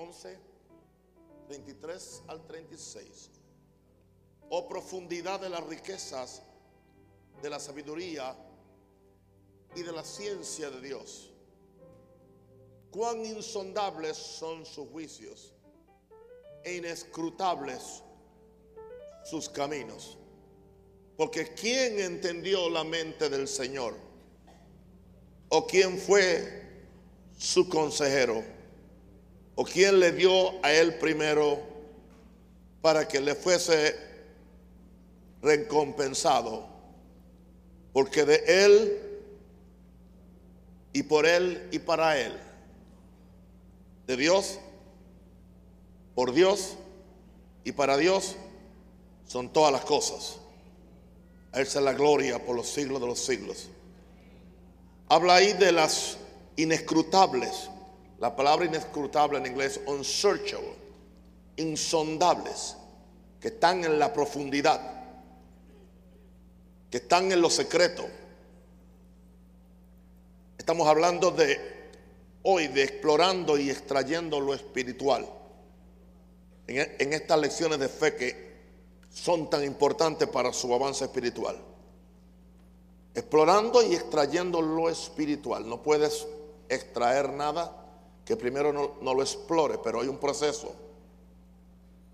11, 23 al 36. Oh profundidad de las riquezas, de la sabiduría y de la ciencia de Dios. Cuán insondables son sus juicios e inescrutables sus caminos. Porque ¿quién entendió la mente del Señor? ¿O quién fue su consejero? ¿O quién le dio a él primero para que le fuese recompensado? Porque de él y por él y para él, de Dios, por Dios y para Dios, son todas las cosas. A Él la gloria por los siglos de los siglos. Habla ahí de las inescrutables. La palabra inescrutable en inglés, unsearchable, insondables, que están en la profundidad, que están en lo secreto. Estamos hablando de hoy, de explorando y extrayendo lo espiritual. En, en estas lecciones de fe que son tan importantes para su avance espiritual. Explorando y extrayendo lo espiritual. No puedes extraer nada que primero no, no, lo explore, pero hay un proceso.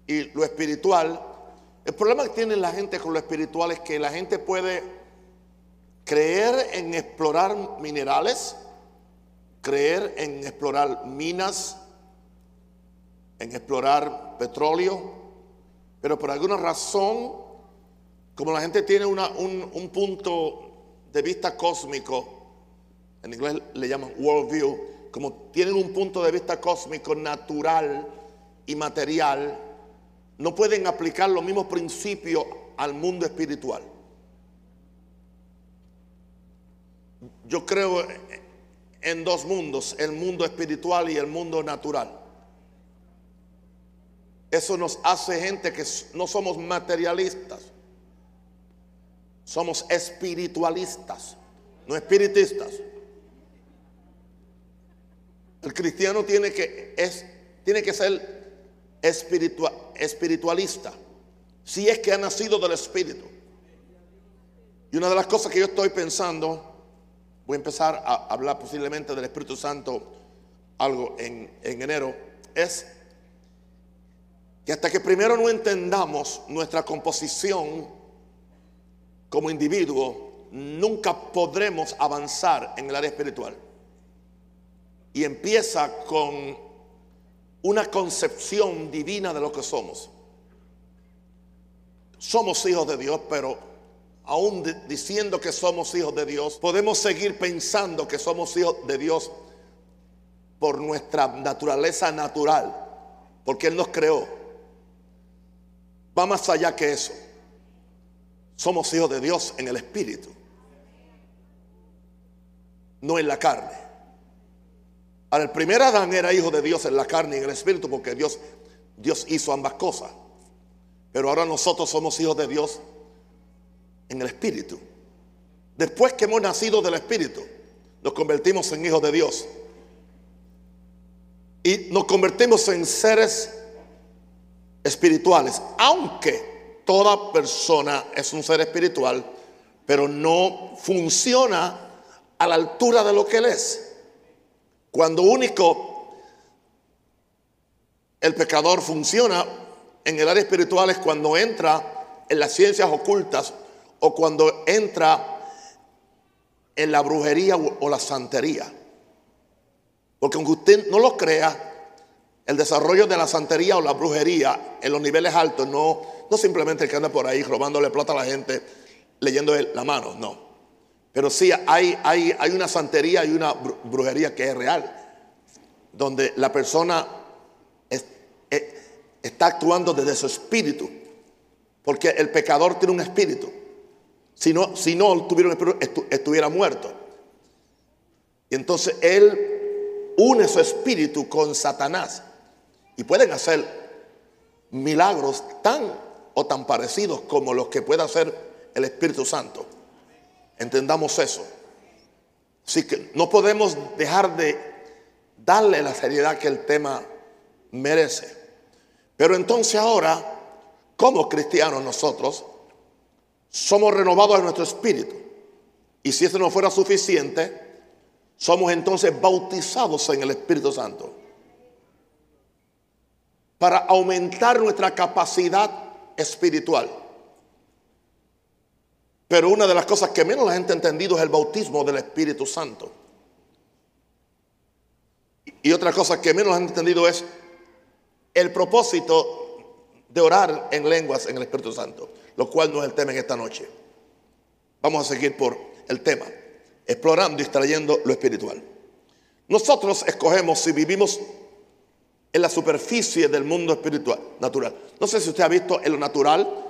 Y lo espiritual, el problema que tiene la gente con lo espiritual es que la gente puede creer en explorar minerales, creer en explorar minas, en explorar petróleo, pero por alguna razón, como la gente tiene una, un, un, punto de vista cósmico, en inglés le llaman worldview, como tienen un punto de vista cósmico natural y material, no pueden aplicar los mismos principios al mundo espiritual. Yo creo en dos mundos, el mundo espiritual y el mundo natural. Eso nos hace gente que no somos materialistas, somos espiritualistas, no espiritistas. El cristiano tiene que, es, tiene que ser espiritual, espiritualista, si es que ha nacido del Espíritu. Y una de las cosas que yo estoy pensando, voy a empezar a hablar posiblemente del Espíritu Santo algo en, en enero, es que hasta que primero no entendamos nuestra composición como individuo, nunca podremos avanzar en el área espiritual. Y empieza con una concepción divina de lo que somos. Somos hijos de Dios, pero aún diciendo que somos hijos de Dios, podemos seguir pensando que somos hijos de Dios por nuestra naturaleza natural, porque Él nos creó. Va más allá que eso. Somos hijos de Dios en el Espíritu, no en la carne. Ahora, el primer Adán era hijo de Dios en la carne y en el Espíritu porque Dios, Dios hizo ambas cosas. Pero ahora nosotros somos hijos de Dios en el Espíritu. Después que hemos nacido del Espíritu, nos convertimos en hijos de Dios. Y nos convertimos en seres espirituales, aunque toda persona es un ser espiritual, pero no funciona a la altura de lo que él es. Cuando único el pecador funciona en el área espiritual es cuando entra en las ciencias ocultas o cuando entra en la brujería o la santería. Porque aunque usted no lo crea, el desarrollo de la santería o la brujería en los niveles altos no, no simplemente el que anda por ahí robándole plata a la gente, leyendo la mano, no. Pero sí hay, hay, hay una santería y una brujería que es real, donde la persona es, está actuando desde su espíritu, porque el pecador tiene un espíritu. Si no, si no tuviera un espíritu, estuviera muerto. Y entonces él une su espíritu con Satanás. Y pueden hacer milagros tan o tan parecidos como los que puede hacer el Espíritu Santo. Entendamos eso. Así que no podemos dejar de darle la seriedad que el tema merece. Pero entonces ahora, como cristianos nosotros, somos renovados en nuestro espíritu. Y si eso no fuera suficiente, somos entonces bautizados en el Espíritu Santo. Para aumentar nuestra capacidad espiritual. Pero una de las cosas que menos la gente ha entendido es el bautismo del Espíritu Santo. Y otra cosa que menos han entendido es el propósito de orar en lenguas en el Espíritu Santo, lo cual no es el tema en esta noche. Vamos a seguir por el tema, explorando y extrayendo lo espiritual. Nosotros escogemos si vivimos en la superficie del mundo espiritual, natural. No sé si usted ha visto en lo natural,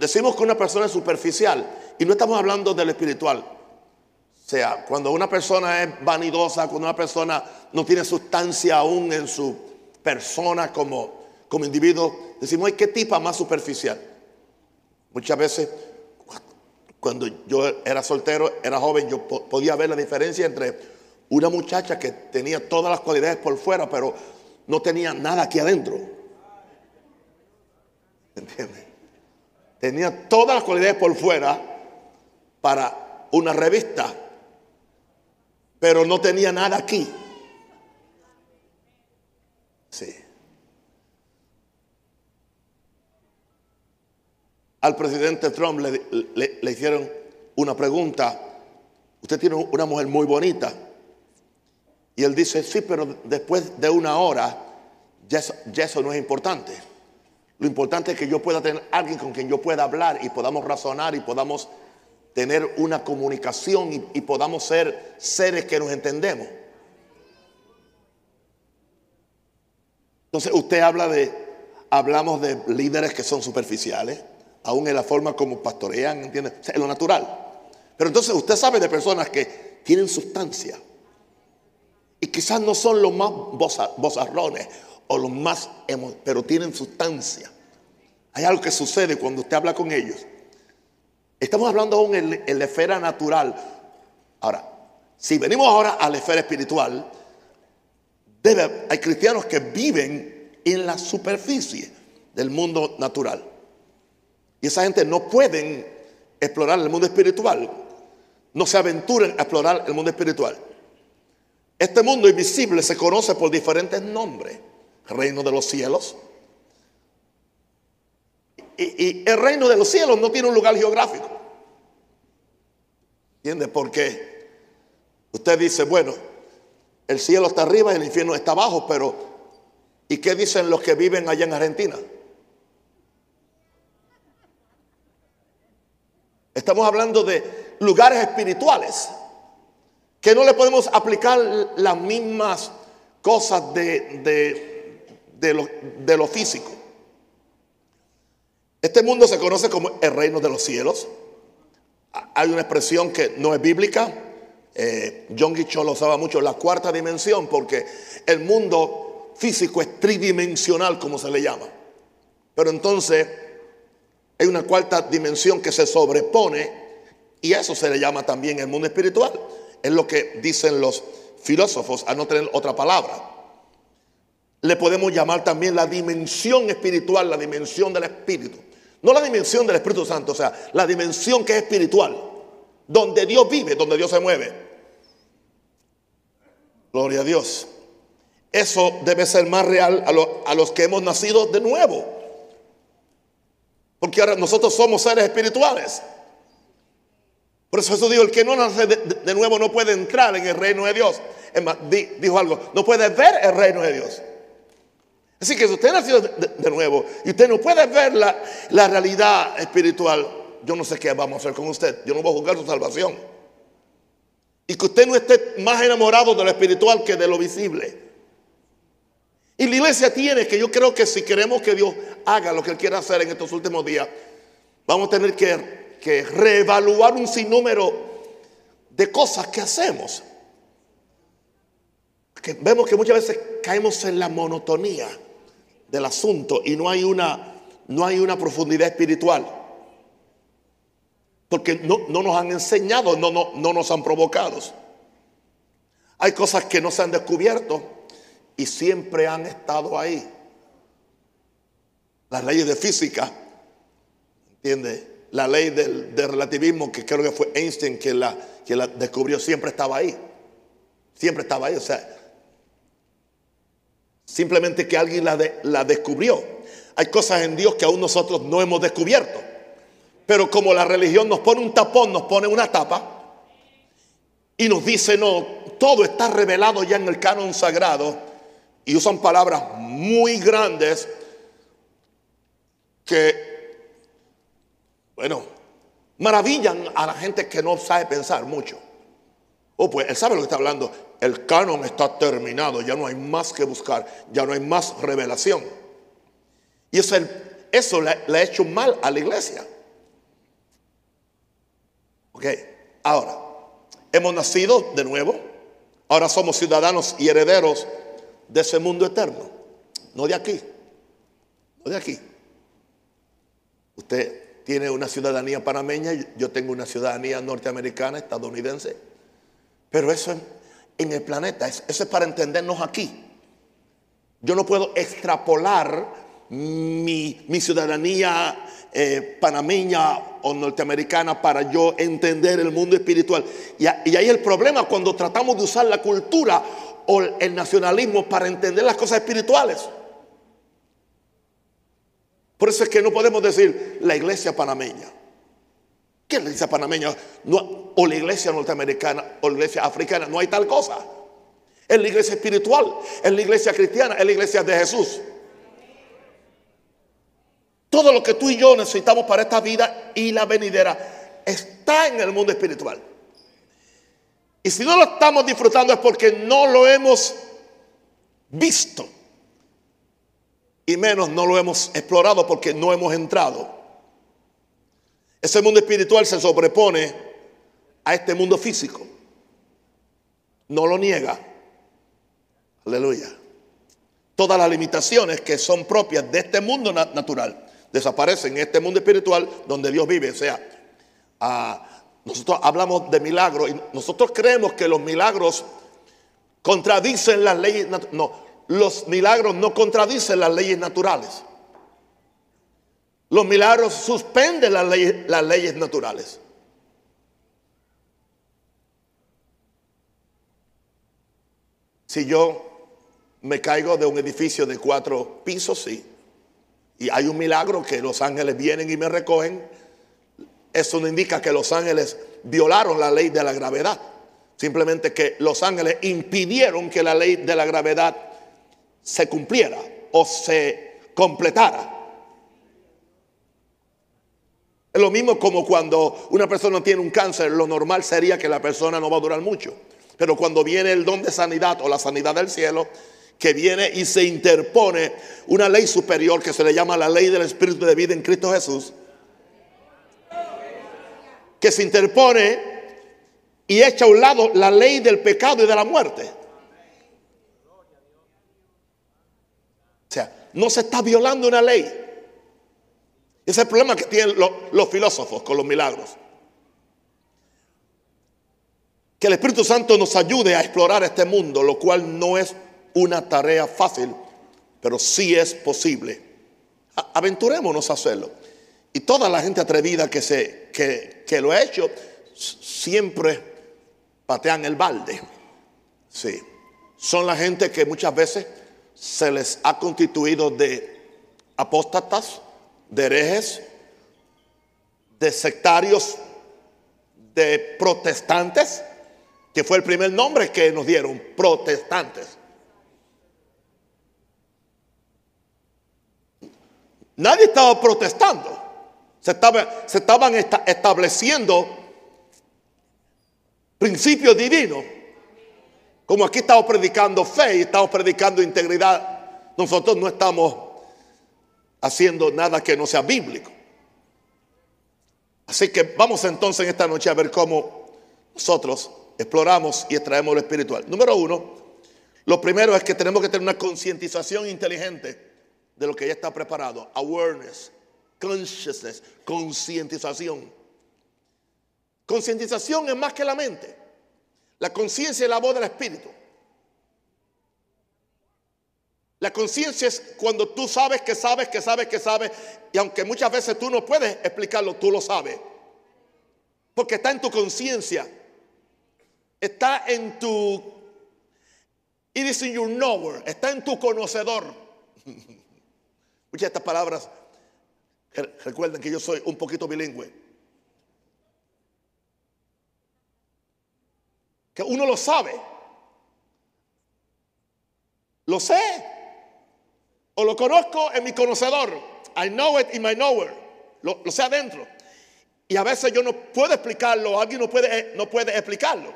decimos que una persona es superficial y no estamos hablando de lo espiritual. O sea, cuando una persona es vanidosa, cuando una persona no tiene sustancia aún en su persona como, como individuo, decimos, qué tipa más superficial. Muchas veces, cuando yo era soltero, era joven, yo podía ver la diferencia entre una muchacha que tenía todas las cualidades por fuera, pero no tenía nada aquí adentro. ¿Entiendes? Tenía todas las cualidades por fuera para una revista, pero no tenía nada aquí. Sí. Al presidente Trump le, hicieron una pregunta. Usted tiene una mujer muy bonita. Y él dice, sí, pero después de una hora, ya eso, no es importante. Lo importante es que yo pueda tener alguien con quien yo pueda hablar y podamos razonar y podamos tener una comunicación y, podamos ser seres que nos entendemos. Entonces usted habla de, hablamos de líderes que son superficiales, aún en la forma como pastorean, ¿entiende? O sea, en lo natural. Pero entonces usted sabe de personas que tienen sustancia y quizás no son los más bozarrones o los más, pero tienen sustancia. Hay algo que sucede cuando usted habla con ellos. Estamos hablando aún en, la esfera natural. Ahora, si venimos ahora a la esfera espiritual, hay cristianos que viven en la superficie del mundo natural. Y esa gente no pueden explorar el mundo espiritual. No se aventuran a explorar el mundo espiritual. Este mundo invisible se conoce por diferentes nombres. Reino de los cielos. Y, el reino de los cielos no tiene un lugar geográfico. ¿Entiende? Porque usted dice, bueno, el cielo está arriba y el infierno está abajo, pero ¿y qué dicen los que viven allá en Argentina? Estamos hablando de lugares espirituales que no le podemos aplicar las mismas cosas de, lo, de lo físico. Este mundo se conoce como el reino de los cielos. Hay una expresión que no es bíblica, eh, John Guichol lo usaba mucho, la cuarta dimensión, porque el mundo físico es tridimensional, como se le llama. Pero entonces hay una cuarta dimensión que se sobrepone y eso se le llama también el mundo espiritual. Es lo que dicen los filósofos, a no tener otra palabra. Le podemos llamar también la dimensión espiritual, la dimensión del espíritu. No la dimensión del Espíritu Santo, o sea, la dimensión que es espiritual donde Dios vive, donde Dios se mueve. Gloria a Dios. Eso debe ser más real a, los que hemos nacido de nuevo. Porque ahora nosotros somos seres espirituales. Por eso Jesús dijo, el que no nace de, nuevo no puede entrar en el reino de Dios. Es más, dijo algo, no puede ver el reino de Dios. Así que si usted nació de, de nuevo y usted no puede ver la, la realidad espiritual, yo no sé qué vamos a hacer con usted. Yo no voy a juzgar su salvación. Y que usted no esté más enamorado de lo espiritual que de lo visible. Y la iglesia tiene que, yo creo que si queremos que Dios haga lo que Él quiera hacer en estos últimos días, vamos a tener que, que reevaluar un sinnúmero de cosas que hacemos. Que vemos que muchas veces caemos en la monotonía del asunto y no hay una, no hay una profundidad espiritual. Porque no, nos han enseñado, no, no, no nos han provocado. Hay cosas que no se han descubierto y siempre han estado ahí. Las leyes de física, ¿entiende? La ley del, relativismo, que creo que fue Einstein que la, que la descubrió, siempre estaba ahí. Siempre estaba ahí. O sea, simplemente que alguien la, la descubrió. Hay cosas en Dios que aún nosotros no hemos descubierto. Pero como la religión nos pone un tapón, nos pone una tapa y nos dice, no, todo está revelado ya en el canon sagrado y usan palabras muy grandes que, bueno, maravillan a la gente que no sabe pensar mucho. Oh, pues él sabe lo que está hablando. El canon está terminado, ya no hay más que buscar, ya no hay más revelación. Y eso, eso le, le ha hecho mal a la iglesia. Ok, ahora, hemos nacido de nuevo, ahora somos ciudadanos y herederos de ese mundo eterno, no de aquí, no de aquí. Usted tiene una ciudadanía panameña, yo tengo una ciudadanía norteamericana, estadounidense, pero eso en el planeta, eso es para entendernos aquí. Yo no puedo extrapolar mi, ciudadanía eh, panameña o norteamericana para yo entender el mundo espiritual. Y, y ahí el problema cuando tratamos de usar la cultura o el nacionalismo para entender las cosas espirituales. Por eso es que no podemos decir la iglesia panameña. ¿Qué es la iglesia panameña? No, o la iglesia norteamericana o la iglesia africana. No hay tal cosa. Es la iglesia espiritual, es la iglesia cristiana, es la iglesia de Jesús. Todo lo que tú y yo necesitamos para esta vida y la venidera está en el mundo espiritual. Y si no lo estamos disfrutando es porque no lo hemos visto. Y menos no lo hemos explorado porque no hemos entrado. Ese mundo espiritual se sobrepone a este mundo físico. No lo niega. Aleluya. Todas las limitaciones que son propias de este mundo natural desaparece en este mundo espiritual donde Dios vive. O sea, ah, nosotros hablamos de milagros y nosotros creemos que los milagros contradicen las leyes. No, los milagros no contradicen las leyes naturales. Los milagros suspenden las leyes, naturales. Si yo me caigo de un edificio de cuatro pisos, sí, y hay un milagro que los ángeles vienen y me recogen, eso no indica que los ángeles violaron la ley de la gravedad. Simplemente que los ángeles impidieron que la ley de la gravedad se cumpliera o se completara. Es lo mismo como cuando una persona tiene un cáncer, lo normal sería que la persona no va a durar mucho. Pero cuando viene el don de sanidad o la sanidad del cielo, que viene y se interpone una ley superior que se le llama la ley del Espíritu de vida en Cristo Jesús, que se interpone y echa a un lado la ley del pecado y de la muerte. O sea, no se está violando una ley. Ese es el problema que tienen los, filósofos con los milagros. Que el Espíritu Santo nos ayude a explorar este mundo, lo cual no es una tarea fácil, pero sí es posible. Aventurémonos a hacerlo. Y toda la gente atrevida que, se, que, que lo ha hecho, siempre patean el balde. Sí. Son la gente que muchas veces se les ha constituido de apóstatas, de herejes, de sectarios, de protestantes, que fue el primer nombre que nos dieron, protestantes. Nadie estaba protestando. Se, se estaban estableciendo principios divinos. Como aquí estamos predicando fe y estamos predicando integridad, nosotros no estamos haciendo nada que no sea bíblico. Así que vamos entonces en esta noche a ver cómo nosotros exploramos y extraemos lo espiritual. Número uno, lo primero es que tenemos que tener una concientización inteligente de lo que ya está preparado. Awareness, consciousness, concientización. Concientización es más que la mente. La conciencia es la voz del Espíritu. La conciencia es cuando tú sabes que sabes que sabes que sabes y aunque muchas veces tú no puedes explicarlo, tú lo sabes. Porque está en tu conciencia. Está en tu It is in your knower, está en tu conocedor. Muchas de estas palabras recuerden que yo soy un poquito bilingüe. Que uno lo sabe. Lo sé. Lo conozco en mi conocedor. I know it in my knower. Lo, sé adentro. Y a veces yo no puedo explicarlo, alguien no puede, no puede explicarlo.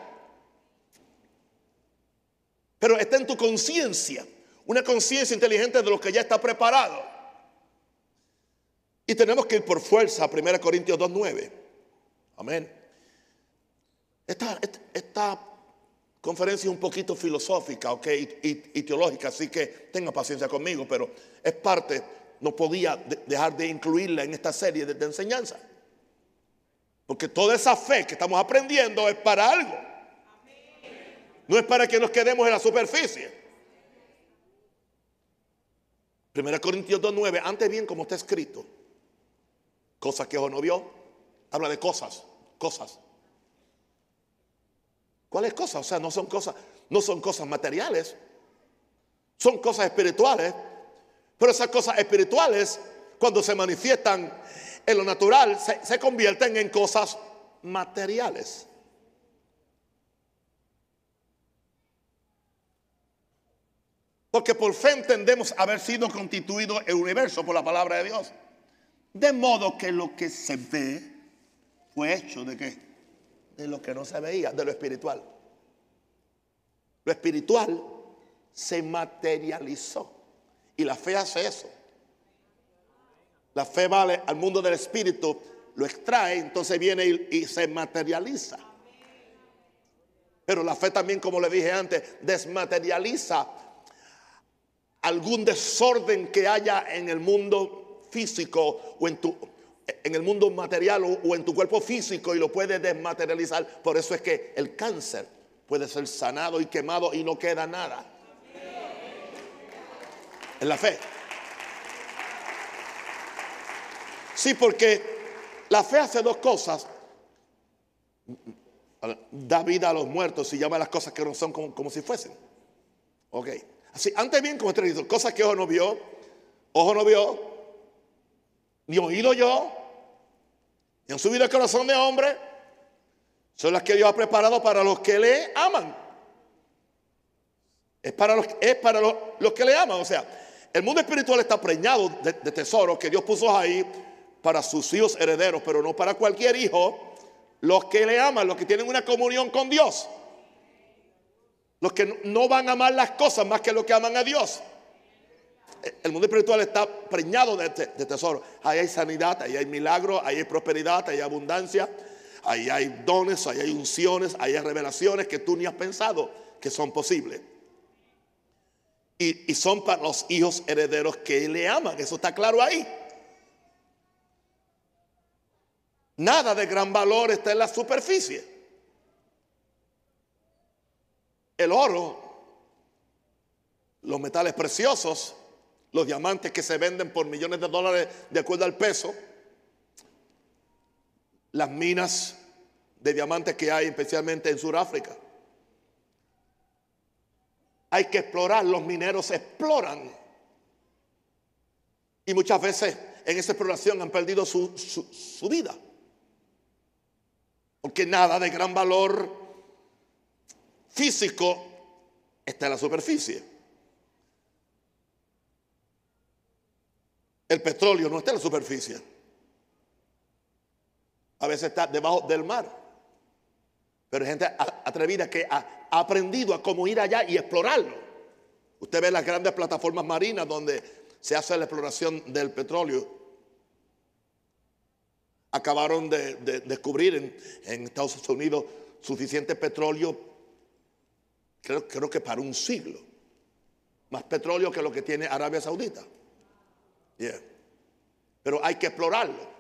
Pero está en tu conciencia. Una conciencia inteligente de lo que ya está preparado. Y tenemos que ir por fuerza a 1 Corintios 2.9. Amén. Esta, esta, conferencia un poquito filosófica okay, y, teológica, así que tenga paciencia conmigo, pero es parte, no podía dejar de incluirla en esta serie de, de enseñanza. Porque toda esa fe que estamos aprendiendo es para algo. No es para que nos quedemos en la superficie. 1 Corintios 2.9, antes bien como está escrito, cosas que ojo no vio, habla de cosas, cosas. ¿Cuáles cosas? O sea, no son cosas, no son cosas materiales, son cosas espirituales, pero esas cosas espirituales, cuando se manifiestan en lo natural, se, se convierten en cosas materiales. Porque por fe entendemos haber sido constituido el universo por la palabra de Dios. De modo que lo que se ve fue hecho de qué? De lo que no se veía, de lo espiritual. Lo espiritual se materializó. Y la fe hace eso. La fe vale al mundo del espíritu, lo extrae, entonces viene y, y se materializa. Pero la fe también, como le dije antes, desmaterializa algún desorden que haya en el mundo físico o en tu en el mundo material o, en tu cuerpo físico y lo puede desmaterializar. Por eso es que el cáncer puede ser sanado y quemado y no queda nada. En la fe. Sí, porque la fe hace dos cosas. Da vida a los muertos y llama las cosas que no son como, como si fuesen. Ok. Así, antes bien, como he dicho, cosas que ojo no vio, ojo no vio, ni oído yo, ni han subido el corazón de hombre, son las que Dios ha preparado para los que le aman. Es para los, es para los, que le aman. O sea, el mundo espiritual está preñado de, de tesoros que Dios puso ahí para sus hijos herederos, pero no para cualquier hijo. Los que le aman, los que tienen una comunión con Dios. Los que no van a amar las cosas más que los que aman a Dios. El mundo espiritual está preñado de, tesoro. Ahí hay sanidad, ahí hay milagro, ahí hay prosperidad, ahí hay abundancia, ahí hay dones, ahí hay unciones, ahí hay revelaciones que tú ni has pensado que son posibles. Y, y son para los hijos herederos que le aman. Eso está claro ahí. Nada de gran valor está en la superficie. el oro, los metales preciosos, los diamantes que se venden por millones de dólares de acuerdo al peso, las minas de diamantes que hay especialmente en Sudáfrica. Hay que explorar, los mineros exploran. Y muchas veces en esa exploración han perdido su, su vida. Porque nada de gran valor físico está en la superficie. El petróleo no está en la superficie. A veces está debajo del mar. Pero hay gente atrevida que ha aprendido a cómo ir allá y explorarlo. Usted ve las grandes plataformas marinas donde se hace la exploración del petróleo. Acabaron de, descubrir en, en Estados Unidos suficiente petróleo creo, que para un siglo. Más petróleo que lo que tiene Arabia Saudita. Pero hay que explorarlo.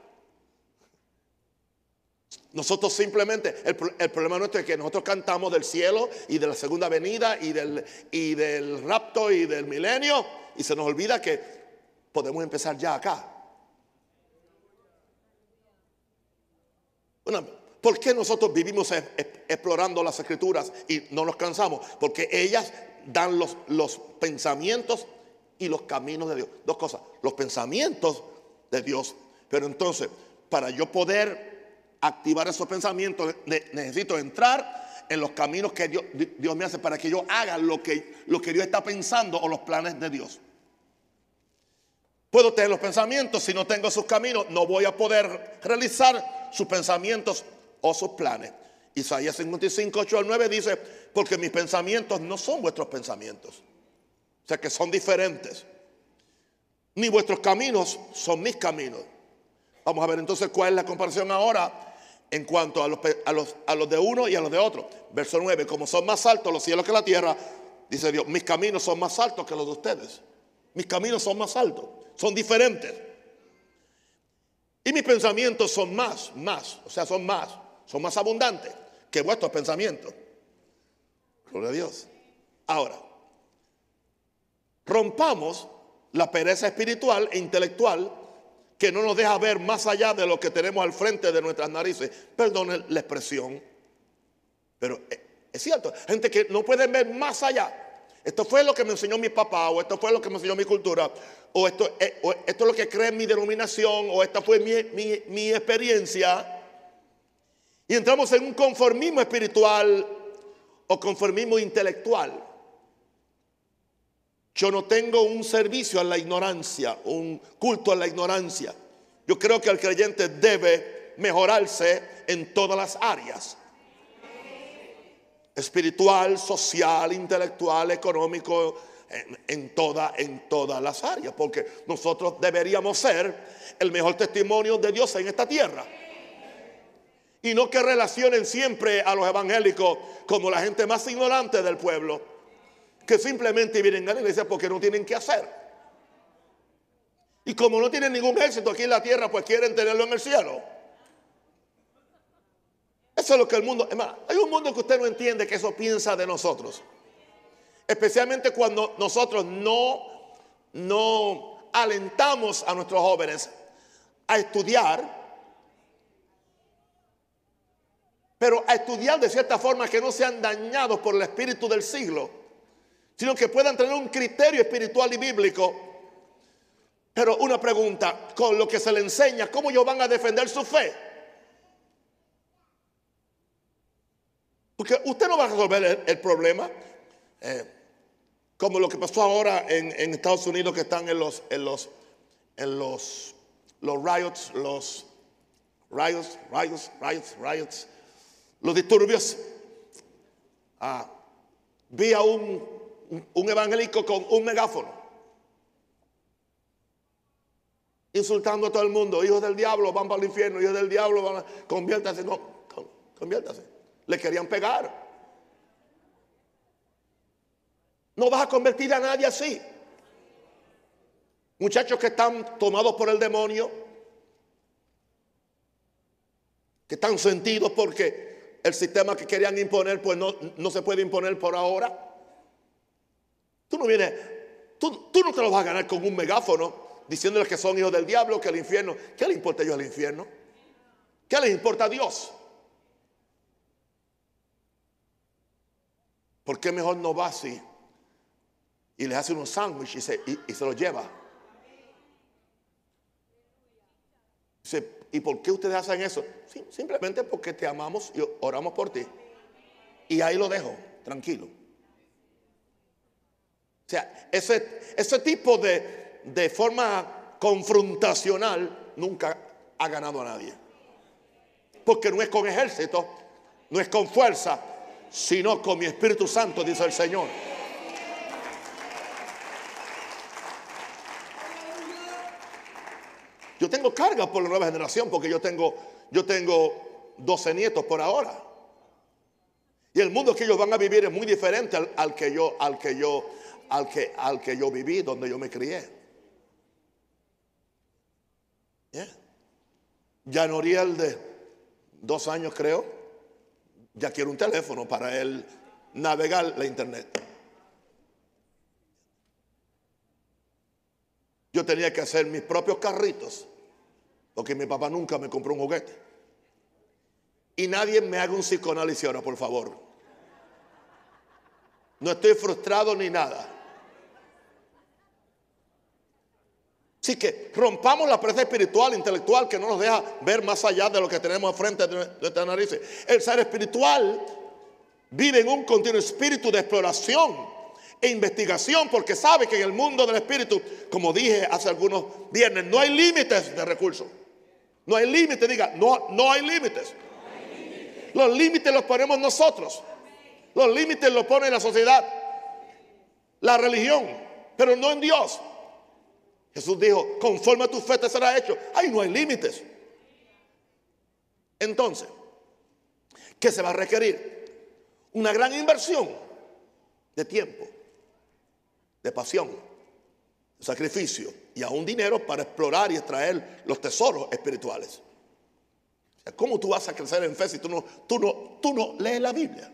Nosotros simplemente, el, problema nuestro es que nosotros cantamos del cielo y de la segunda venida y del, y del rapto y del milenio y se nos olvida que podemos empezar ya acá. Bueno, ¿por qué nosotros vivimos explorando las escrituras y no nos cansamos? Porque ellas dan los, los pensamientos y los caminos de Dios. Dos cosas, los pensamientos de Dios. Pero entonces, para yo poder activar esos pensamientos, necesito entrar en los caminos que Dios, Dios, me hace para que yo haga lo que, lo que Dios está pensando o los planes de Dios. Puedo tener los pensamientos, si no tengo sus caminos, no voy a poder realizar sus pensamientos o sus planes. Isaías 55, 8 al 9 dice, porque mis pensamientos no son vuestros pensamientos. O sea que son diferentes. Ni vuestros caminos son mis caminos. Vamos a ver entonces cuál es la comparación ahora en cuanto a los, de uno y a los de otro. Verso 9, como son más altos los cielos que la tierra, dice Dios, mis caminos son más altos que los de ustedes. Mis caminos son más altos, son diferentes. Y mis pensamientos son más, más, o sea, son más, son más abundantes que vuestros pensamientos. Gloria a Dios. Ahora, rompamos la pereza espiritual e intelectual que no nos deja ver más allá de lo que tenemos al frente de nuestras narices. Perdone la expresión, pero eh, es cierto, gente que no puede ver más allá. Esto fue lo que me enseñó mi papá, o esto fue lo que me enseñó mi cultura, o esto, eh, esto es lo que cree mi denominación, o esta fue mi, mi experiencia. Y entramos en un conformismo espiritual o conformismo intelectual. Yo no tengo un servicio a la ignorancia, un culto a la ignorancia. Yo creo que el creyente debe mejorarse en todas las áreas. Espiritual, social, intelectual, económico, en, en, en todas las áreas. Porque nosotros deberíamos ser el mejor testimonio de Dios en esta tierra. Y no que relacionen siempre a los evangélicos como la gente más ignorante del pueblo que simplemente vienen a la iglesia porque no tienen que hacer. Y como no tienen ningún éxito aquí en la tierra, pues quieren tenerlo en el cielo. Eso es lo que el mundo... Es más, hay un mundo que usted no entiende que eso piensa de nosotros. Especialmente cuando nosotros no, no alentamos a nuestros jóvenes a estudiar, pero a estudiar de cierta forma que no sean dañados por el espíritu del siglo sino que puedan tener un criterio espiritual y bíblico. Pero una pregunta, con lo que se le enseña, ¿cómo ellos van a defender su fe? Porque usted no va a resolver el, problema, eh, como lo que pasó ahora en, Estados Unidos, que están en los, en los, en los, los riots, los riots, riots, riots, riots, los disturbios. Ah, vi a un un evangélico con un megáfono, insultando a todo el mundo, hijos del diablo van para el infierno, hijos del diablo van a conviértase, no, conviértase. Le querían pegar. No vas a convertir a nadie así. Muchachos que están tomados por el demonio, que están sentidos porque el sistema que querían imponer, pues no, no se puede imponer por ahora. Tú no vienes, tú, no te lo vas a ganar con un megáfono diciéndoles que son hijos del diablo, que el infierno. ¿Qué le importa a ellos el infierno? ¿Qué les importa a Dios? ¿Por qué mejor no va así? Y les hace unos sándwiches y se, y, se los lleva. ¿y por qué ustedes hacen eso? simplemente porque te amamos y oramos por ti. Y ahí lo dejo, tranquilo. O sea, ese, ese tipo de, de forma confrontacional nunca ha ganado a nadie. Porque no es con ejército, no es con fuerza, sino con mi Espíritu Santo, dice el Señor. Yo tengo carga por la nueva generación porque yo tengo, yo tengo 12 nietos por ahora. Y el mundo que ellos van a vivir es muy diferente al, al que yo, al que yo, al que, al que yo viví, donde yo me crié. Yeah. Jan Oriel de dos años creo, ya quiero un teléfono para él navegar la internet. Yo tenía que hacer mis propios carritos, porque mi papá nunca me compró un juguete. Y nadie me haga un psicoanálisis ahora, por favor. No estoy frustrado ni nada. Así que rompamos la presa espiritual, intelectual, que no nos deja ver más allá de lo que tenemos enfrente de nuestras narices. El ser espiritual vive en un continuo espíritu de exploración e investigación, porque sabe que en el mundo del espíritu, como dije hace algunos viernes, no hay límites de recursos. No hay límites, diga, no, no hay límites. Los límites los ponemos nosotros. Los límites los pone la sociedad, la religión, pero no en Dios. Jesús dijo, conforme a tu fe te será hecho. Ahí no hay límites. Entonces, ¿qué se va a requerir? Una gran inversión de tiempo, de pasión, de sacrificio y aún dinero para explorar y extraer los tesoros espirituales. ¿Cómo tú vas a crecer en fe si tú no, tú no, tú no lees la Biblia?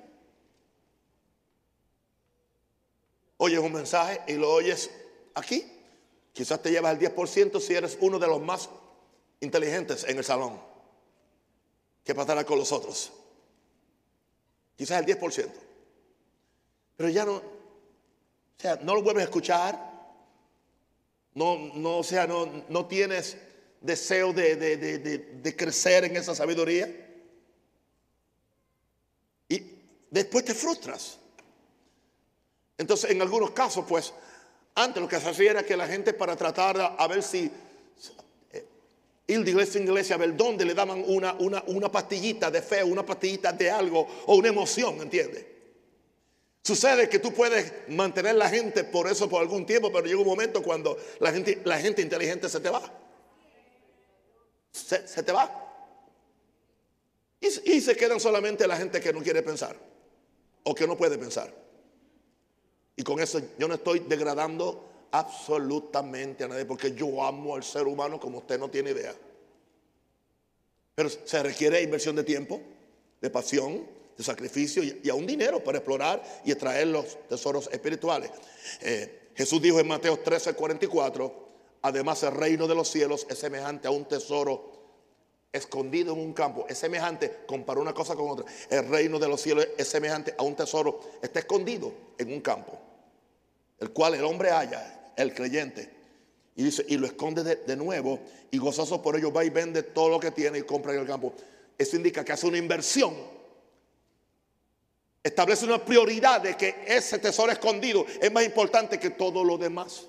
Oyes un mensaje y lo oyes aquí. Quizás te llevas el 10% si eres uno de los más inteligentes en el salón. ¿Qué pasará con los otros? Quizás el 10%. Pero ya no, o sea, no lo vuelves a escuchar. No, no, o sea, no, no tienes deseo de, crecer en esa sabiduría. Y después te frustras. Entonces, en algunos casos, pues, antes lo que se hacía era que la gente para tratar a ver si eh, ir de iglesia en iglesia a ver dónde le daban una, una, una pastillita de fe, una pastillita de algo o una emoción, ¿entiendes? Sucede que tú puedes mantener la gente por eso por algún tiempo, pero llega un momento cuando la gente, la gente inteligente se te va se, te va. Y, y se quedan solamente la gente que no quiere pensar o que no puede pensar. Y con eso yo no estoy degradando absolutamente a nadie porque yo amo al ser humano como usted no tiene idea. Pero se requiere inversión de tiempo, de pasión, de sacrificio y, a un dinero para explorar y extraer los tesoros espirituales. Eh, Jesús dijo en Mateo 13, 44, Además, el reino de los cielos es semejante a un tesoro escondido en un campo. Es semejante, comparó una cosa con otra. El reino de los cielos es semejante a un tesoro, está escondido en un campo, el cual el hombre halla, el creyente. Y dice, y lo esconde de, nuevo, y gozoso por ello va y vende todo lo que tiene y compra en el campo. Eso indica que hace una inversión. Establece una prioridad de que ese tesoro escondido es más importante que todo lo demás.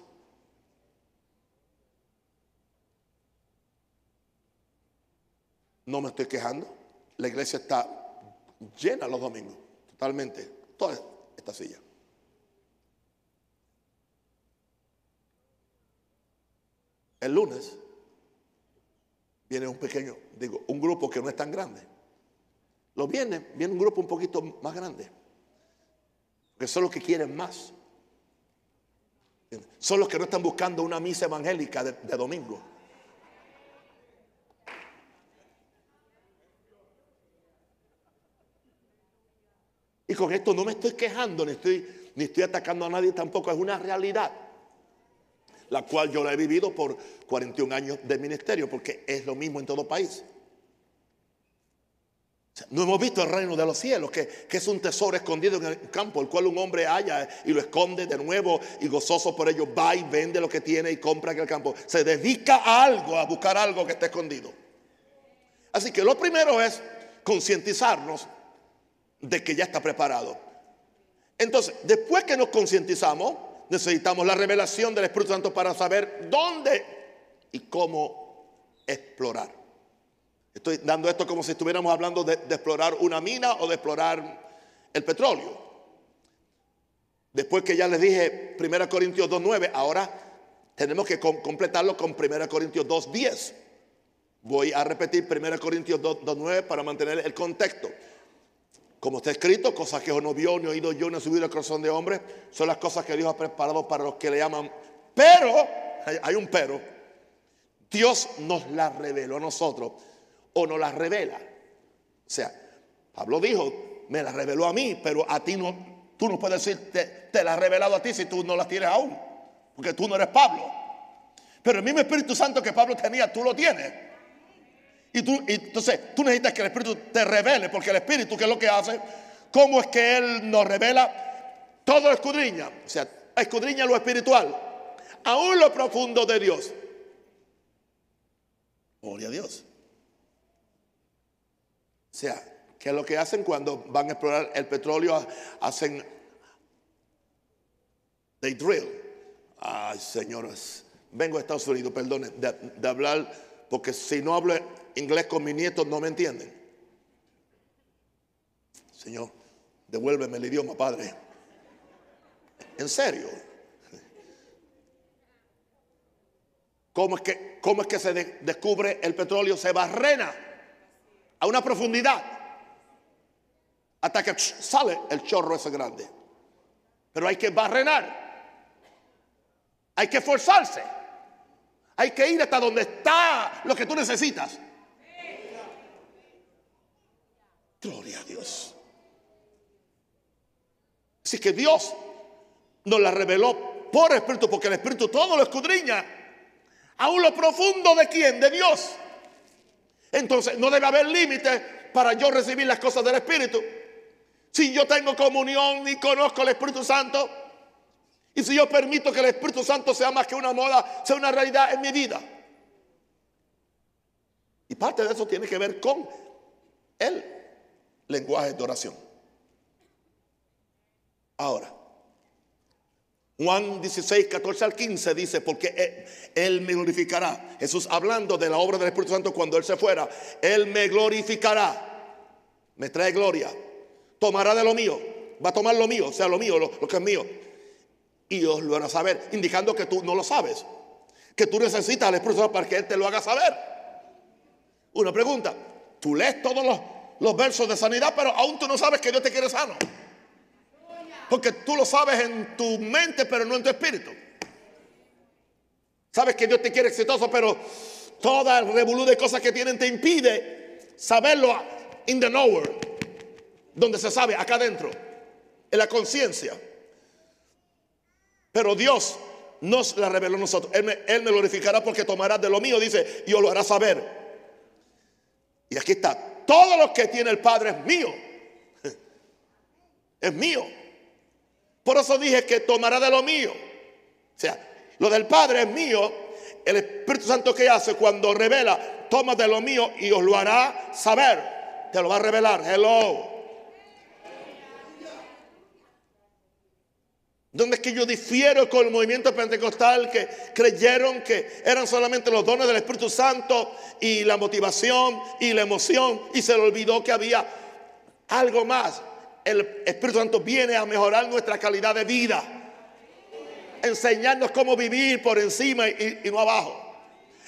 No me estoy quejando. La iglesia está llena los domingos, totalmente, toda esta silla. El lunes viene un pequeño, digo, un grupo que no es tan grande. Lo viene, viene un grupo un poquito más grande. Que son los que quieren más. Son los que no están buscando una misa evangélica de domingo. Y con esto no me estoy quejando, ni estoy, ni estoy atacando a nadie tampoco, es una realidad, la cual yo la he vivido por 41 años de ministerio, porque es lo mismo en todo país. no hemos visto el reino de los cielos, que, que, es un tesoro escondido en el campo, el cual un hombre halla y lo esconde de nuevo y gozoso por ello va y vende lo que tiene y compra en el campo. Se dedica a algo, a buscar algo que está escondido. Así que lo primero es concientizarnos de que ya está preparado. Entonces, después que nos concientizamos, necesitamos la revelación del Espíritu Santo para saber dónde y cómo explorar. Estoy dando esto como si estuviéramos hablando de, explorar una mina o de explorar el petróleo. Después que ya les dije 1 Corintios 2.9, ahora tenemos que completarlo con 1 Corintios 2.10. Voy a repetir 1 Corintios 2.9 para mantener el contexto. Como está escrito, cosas que no vio, ni oído yo, ni ha subido el corazón de hombre, son las cosas que Dios ha preparado para los que le aman. Pero, hay un pero, Dios nos las reveló a nosotros, o nos las revela, sea, Pablo dijo, me la reveló a mí, pero a ti no, tú no puedes decir, te, te la ha revelado a ti si tú no la tienes aún, porque tú no eres Pablo. Pero el mismo Espíritu Santo que Pablo tenía, tú lo tienes. Y tú, entonces, tú necesitas que el Espíritu te revele, porque el Espíritu, ¿qué es lo que hace? ¿Cómo es que Él nos revela? Todo escudriña, o sea, escudriña lo espiritual, aún lo profundo de Dios. Gloria a Dios. O sea, ¿qué es lo que hacen cuando van a explorar el petróleo? Hacen, they drill. Ay, señores, vengo a Estados Unidos, perdone, de hablar, porque si no hablo inglés con mis nietos no me entienden. Señor, devuélveme el idioma, Padre. En serio. ¿Cómo es que, cómo es que se de- descubre el petróleo? Se barrena a una profundidad hasta que sale el chorro ese grande. Pero hay que barrenar. Hay que forzarse. Hay que ir hasta donde está lo que tú necesitas. Gloria a Dios. Así que Dios nos la reveló por Espíritu, porque el Espíritu todo lo escudriña. Aún lo profundo de quién? De Dios. Entonces no debe haber límites para yo recibir las cosas del Espíritu. Si yo tengo comunión y conozco el Espíritu Santo, y si yo permito que el Espíritu Santo sea más que una moda, sea una realidad en mi vida. Y parte de eso tiene que ver con el lenguaje de oración. Ahora, Juan 16, 14 al 15 dice, porque él, él me glorificará. Jesús hablando de la obra del Espíritu Santo cuando Él se fuera, Él me glorificará, me trae gloria, tomará de lo mío, va a tomar lo mío, o sea, lo mío, lo que es mío, y os lo hará saber, indicando que tú no lo sabes, que tú necesitas al Espíritu Santo para que Él te lo haga saber. Una pregunta, tú lees todos los, los versos de sanidad, pero aún tú no sabes que Dios te quiere sano. Porque tú lo sabes en tu mente, pero no en tu espíritu. Sabes que Dios te quiere exitoso, pero toda el revolú de cosas que tienen te impide saberlo in the nowhere, donde se sabe, acá adentro, en la conciencia. Pero Dios nos la reveló a nosotros. Él me, él me glorificará porque tomará de lo mío, dice, y os lo hará saber. Y aquí está, todo lo que tiene el Padre es mío. Es mío. Por eso dije que tomará de lo mío. O sea, lo del Padre es mío. El Espíritu Santo que hace cuando revela, toma de lo mío y os lo hará saber. Te lo va a revelar. Hello. Donde es que yo difiero con el movimiento pentecostal que creyeron que eran solamente los dones del Espíritu Santo y la motivación y la emoción y se le olvidó que había algo más. El Espíritu Santo viene a mejorar nuestra calidad de vida, enseñarnos cómo vivir por encima y, no abajo,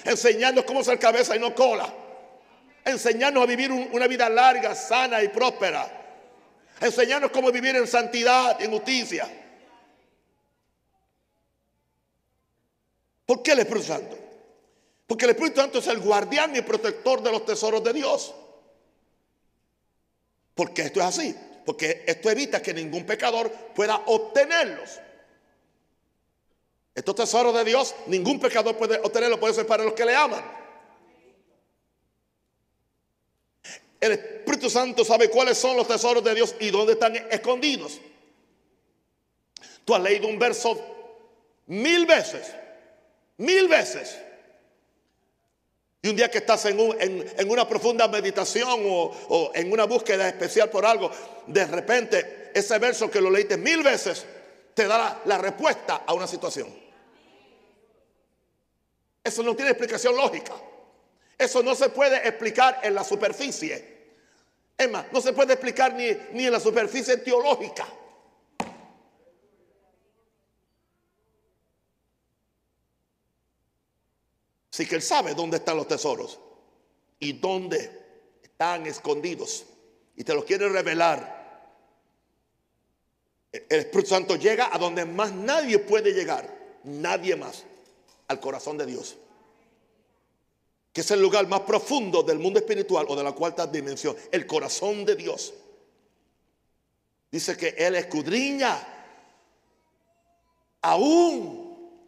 enseñarnos cómo ser cabeza y no cola, enseñarnos a vivir un- una vida larga, sana y próspera, enseñarnos cómo vivir en santidad y en justicia. ¿Por qué el Espíritu Santo? Porque el Espíritu Santo es el guardián y protector de los tesoros de Dios. Porque esto es así. Porque esto evita que ningún pecador pueda obtenerlos. Estos tesoros de Dios, ningún pecador puede obtenerlos, puede ser para los que le aman. El Espíritu Santo sabe cuáles son los tesoros de Dios y dónde están escondidos. Tú has leído un verso mil veces, mil veces. Y un día que estás en, un- en- en una profunda meditación o, en una búsqueda especial por algo, de repente ese verso que lo leíste mil veces te da la, respuesta a una situación. Eso no tiene explicación lógica. Eso no se puede explicar en la superficie. Es más, no se puede explicar ni en la superficie teológica. Así que Él sabe dónde están los tesoros y dónde están escondidos. Y te los quiere revelar. El Espíritu Santo llega a donde más nadie puede llegar. Nadie más. Al corazón de Dios. que es el lugar más profundo del mundo espiritual o de la cuarta dimensión, el corazón de Dios. Dice que Él escudriña aún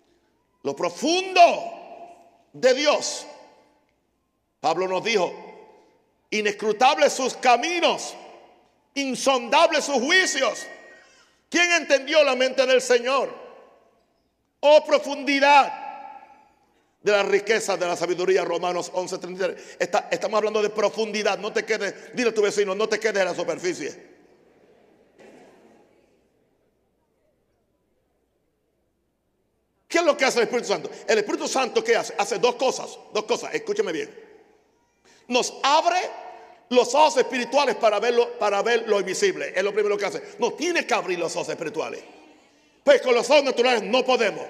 lo profundo de Dios. Pablo nos dijo, inescrutables sus caminos, insondables sus juicios. ¿Quién entendió la mente del Señor? Oh profundidad de la riqueza de la sabiduría, Romanos 11:33. Está, estamos hablando de profundidad, no te quedes, dile a tu vecino, no te quedes en la superficie. ¿Qué es lo que hace el Espíritu Santo? El Espíritu Santo, ¿qué hace? Hace dos cosas, dos cosas, escúcheme bien. Nos abre los ojos espirituales para, verlo, para ver lo invisible. Es lo primero que hace. No tiene que abrir los ojos espirituales. Pues con los ojos naturales no podemos.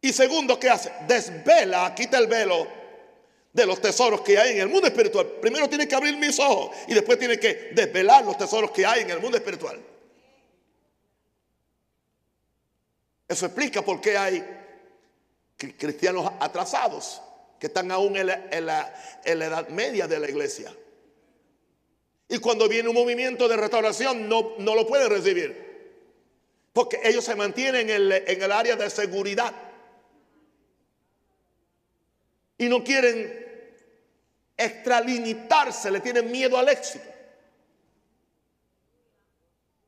Y segundo, ¿qué hace? Desvela, quita el velo de los tesoros que hay en el mundo espiritual. Primero tiene que abrir mis ojos y después tiene que desvelar los tesoros que hay en el mundo espiritual. Eso explica por qué hay cristianos atrasados que están aún en la, edad media de la iglesia. Y cuando viene un movimiento de restauración no, no lo pueden recibir. Porque ellos se mantienen en el área de seguridad y no quieren extralimitarse, le tienen miedo al éxito.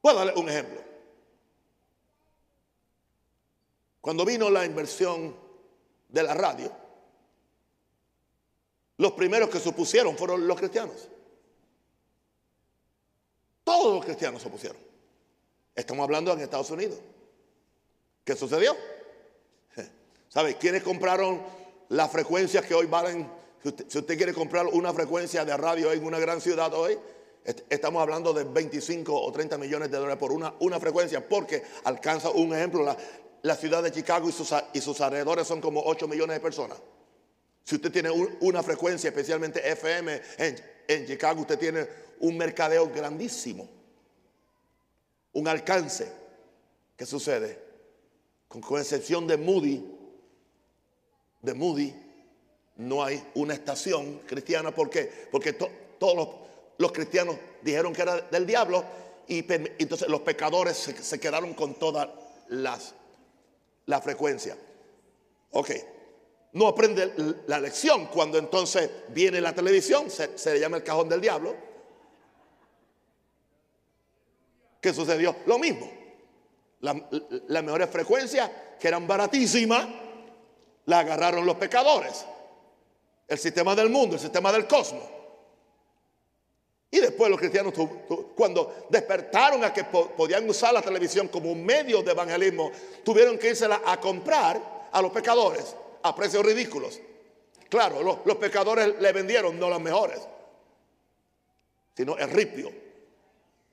Puedo darle un ejemplo. Cuando vino la inversión de la radio, los primeros que se opusieron fueron los cristianos. Todos los cristianos se opusieron. Estamos hablando en Estados Unidos. ¿Qué sucedió? ¿Sabes? ¿Quiénes compraron las frecuencias que hoy valen, si usted, quiere comprar una frecuencia de radio en una gran ciudad hoy, estamos hablando de 25 o 30 millones de dólares por una, una frecuencia, porque alcanza un ejemplo, la, ciudad de Chicago y sus, y sus alrededores son como 8 millones de personas. Si usted tiene una frecuencia, especialmente FM en, en, Chicago, usted tiene un mercadeo grandísimo, un alcance. ¿Qué sucede? Con, con excepción de Moody, de Moody no hay una estación cristiana. ¿Por qué? Porque todos los, cristianos dijeron que era del diablo y entonces los pecadores se, quedaron con todas las la frecuencia. Ok, no aprende la lección cuando entonces viene la televisión, se, le llama el cajón del diablo. ¿Qué sucedió? Lo mismo. Las mejores frecuencias, que eran baratísimas, la agarraron los pecadores. El sistema del mundo, el sistema del cosmos. Y después los cristianos, cuando despertaron a que podían usar la televisión como un medio de evangelismo, tuvieron que irse a comprar a los pecadores a precios ridículos. Claro, los, pecadores le vendieron no las mejores, sino el ripio,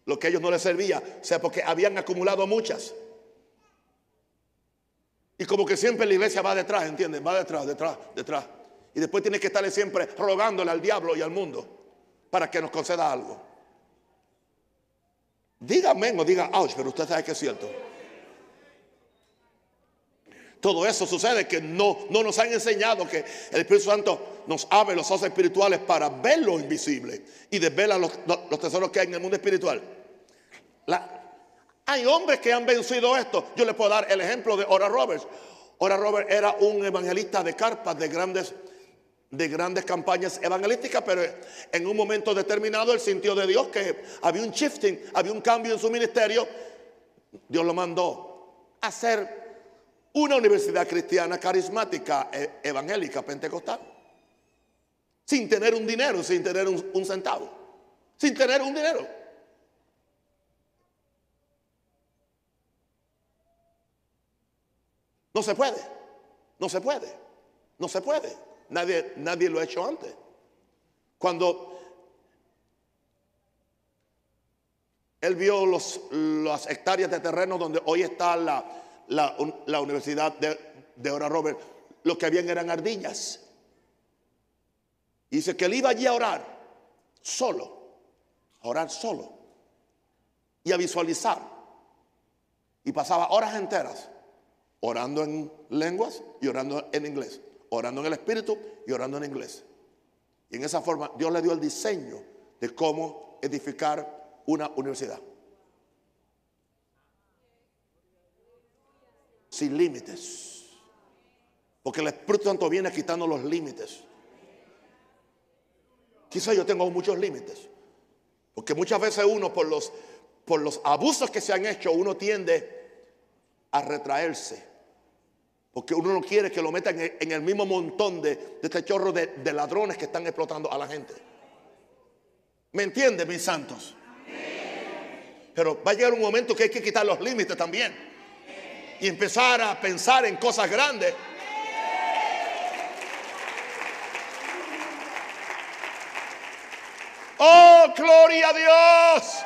lo que a ellos no les servía, o sea, porque habían acumulado muchas. Y como que siempre la iglesia va detrás, ¿entienden? Va detrás, detrás, detrás. Y después tiene que estarle siempre rogándole al diablo y al mundo para que nos conceda algo. Dígame o diga ouch, pero usted sabe que es cierto. Todo eso sucede que no, no nos han enseñado que el Espíritu Santo nos abre los ojos espirituales para ver lo invisible y desvela los, los tesoros que hay en el mundo espiritual. Hay hombres que han vencido esto. Yo le puedo dar el ejemplo de Ora Roberts. Ora Roberts era un evangelista de carpas, de grandes, de grandes campañas evangelísticas, pero en un momento determinado él sintió de Dios que había un shifting, había un cambio en su ministerio. Dios lo mandó a hacer una universidad cristiana carismática, e, evangélica, pentecostal. Sin tener un dinero, sin tener un centavo. Sin tener un dinero. No se puede, no se puede, no se puede. Nadie, nadie lo ha hecho antes. Cuando él vio los, las hectáreas de terreno donde hoy está la, la, Universidad de, de Ora Robert, lo que habían eran ardillas. Y dice que él iba allí a orar, solo, a orar solo, y a visualizar. Y pasaba horas enteras orando en lenguas y orando en inglés. Orando en el Espíritu y orando en inglés. Y en esa forma Dios le dio el diseño de cómo edificar una universidad. Sin límites. Porque el Espíritu Santo viene quitando los límites. Quizá yo tengo muchos límites. Porque muchas veces uno por los, por los abusos que se han hecho, uno tiende a retraerse. Porque uno no quiere que lo metan en el mismo montón de, este chorro de, de, ladrones que están explotando a la gente. ¿Me entienden, mis santos? Pero va a llegar un momento que hay que quitar los límites también. Y empezar a pensar en cosas grandes. Oh, gloria a Dios.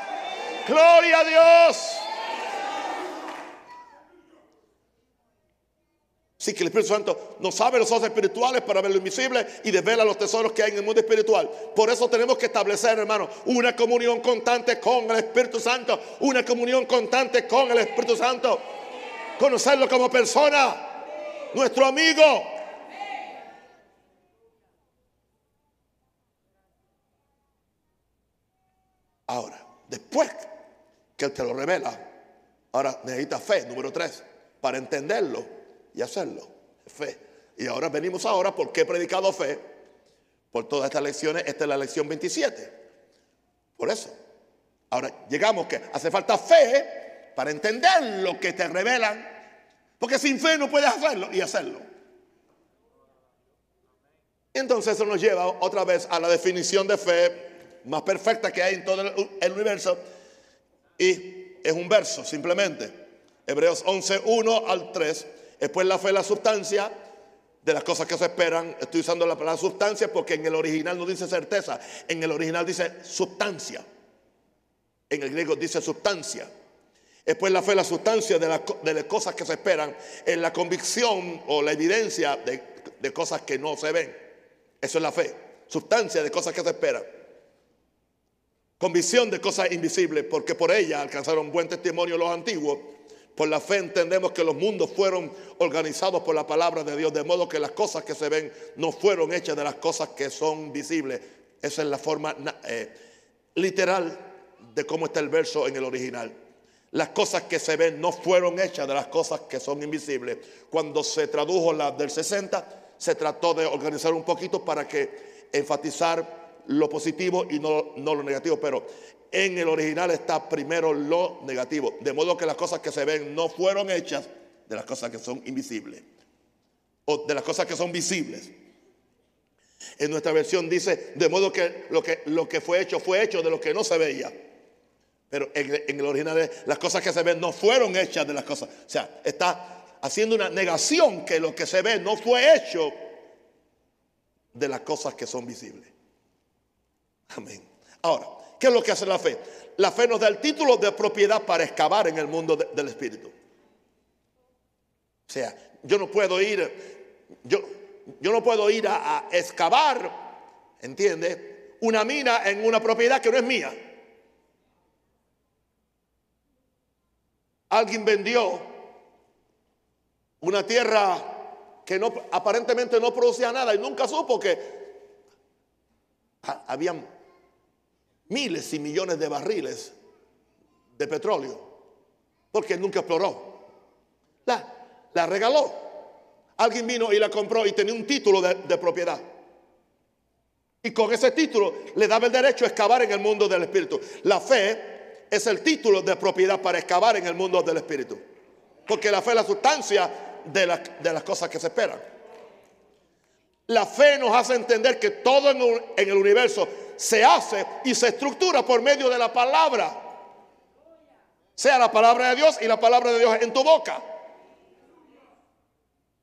Gloria a Dios. Sí, que el Espíritu Santo nos abre los ojos espirituales para ver lo invisible y desvela los tesoros que hay en el mundo espiritual. Por eso tenemos que establecer, hermano, una comunión constante con el Espíritu Santo. Una comunión constante con el Espíritu Santo. Conocerlo como persona, nuestro amigo. Ahora, después que Él te lo revela, ahora necesita fe, número tres, para entenderlo y hacerlo. Fe. Y ahora venimos ahora porque he predicado fe por todas estas lecciones. Esta es la lección 27. Por eso. Ahora llegamos que hace falta fe para entender lo que te revelan. Porque sin fe no puedes hacerlo y hacerlo. Entonces eso nos lleva otra vez a la definición de fe más perfecta que hay en todo el universo. Y es un verso simplemente. Hebreos 11, 1 al 3. Después la fe es la sustancia de las cosas que se esperan. Estoy usando la palabra sustancia porque en el original no dice certeza. En el original dice sustancia. En el griego dice sustancia. Después la fe es la sustancia de, las cosas que se esperan. En la convicción o la evidencia de, de cosas que no se ven. Eso es la fe. Sustancia de cosas que se esperan. Convicción de cosas invisibles, porque por ella alcanzaron buen testimonio los antiguos. Por la fe entendemos que los mundos fueron organizados por la palabra de Dios, de modo que las cosas que se ven no fueron hechas de las cosas que son visibles. Esa es la forma eh, literal de cómo está el verso en el original. Las cosas que se ven no fueron hechas de las cosas que son invisibles. Cuando se tradujo la del 60, se trató de organizar un poquito para que enfatizar lo positivo y no, no, lo negativo, pero en el original está primero lo negativo, de modo que las cosas que se ven no fueron hechas de las cosas que son invisibles, o de las cosas que son visibles. En nuestra versión dice, de modo que lo que, lo que fue hecho fue hecho de lo que no se veía. Pero en, en el original es, las cosas que se ven no fueron hechas de las cosas. O sea, está haciendo una negación que lo que se ve no fue hecho de las cosas que son visibles. Amén. Ahora, ¿qué es lo que hace la fe? La fe nos da el título de propiedad para excavar en el mundo de, del Espíritu. O sea, yo no puedo ir, yo, yo no puedo ir a, excavar, ¿entiende? Una mina en una propiedad que no es mía. Alguien vendió una tierra que no, aparentemente no producía nada y nunca supo que habían miles y millones de barriles de petróleo, porque nunca exploró. La, la regaló. Alguien vino y la compró y tenía un título de, propiedad. Y con ese título le daba el derecho a excavar en el mundo del Espíritu. La fe es el título de propiedad para excavar en el mundo del Espíritu. Porque la fe es la sustancia de, de las cosas que se esperan. La fe nos hace entender que todo en, en el universo se hace y se estructura por medio de la palabra. Sea la palabra de Dios y la palabra de Dios en tu boca.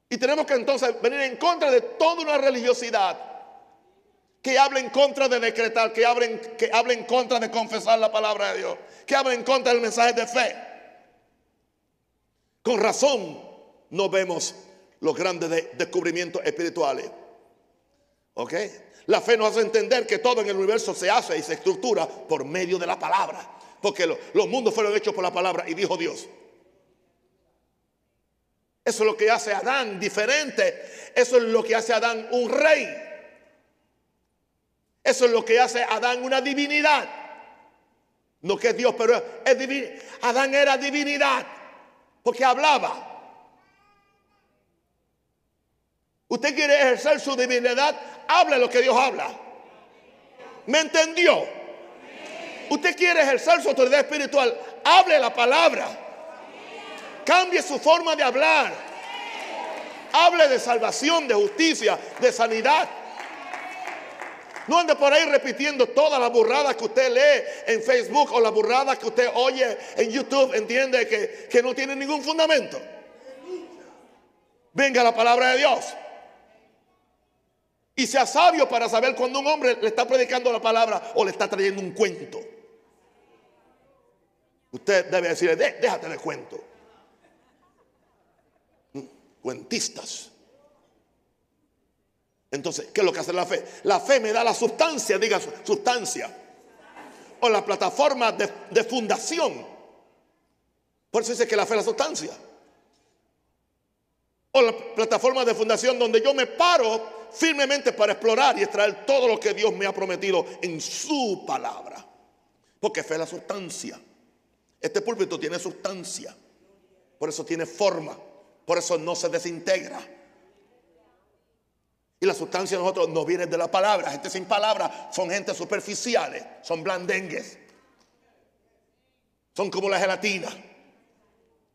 Y tenemos que entonces venir en contra de toda una religiosidad que habla en contra de decretar, que habla en, que en contra de confesar la palabra de Dios, que habla en contra del mensaje de fe. Con razón no vemos los grandes de descubrimientos espirituales. ¿Ok? La fe nos hace entender que todo en el universo se hace y se estructura por medio de la palabra. Porque lo, los mundos fueron hechos por la palabra y dijo Dios. Eso es lo que hace a Adán diferente. Eso es lo que hace a Adán un rey. Eso es lo que hace a Adán una divinidad. No que es Dios, pero es divino. Adán era divinidad porque hablaba. Usted quiere ejercer su divinidad, hable lo que Dios habla. ¿Me entendió? Usted quiere ejercer su autoridad espiritual, hable la palabra. Cambie su forma de hablar. Hable de salvación, de justicia, de sanidad. No ande por ahí repitiendo todas las burradas que usted lee en Facebook o las burradas que usted oye en YouTube. Entiende que, que no tiene ningún fundamento. Venga la palabra de Dios. Y sea sabio para saber cuando un hombre le está predicando la palabra o le está trayendo un cuento. Usted debe decirle, déjate de cuento cuentistas. Entonces, ¿qué es lo que hace la fe? La fe me da la sustancia, diga sustancia. O la plataforma de, fundación. Por eso dice que la fe es la sustancia. O la plataforma de fundación donde yo me paro firmemente para explorar y extraer todo lo que Dios me ha prometido en su palabra. Porque fe es la sustancia. Este púlpito tiene sustancia. Por eso tiene forma. Por eso no se desintegra. Y la sustancia de nosotros no viene de la palabra. Gente sin palabra son gente superficiales, son blandengues. Son como la gelatina.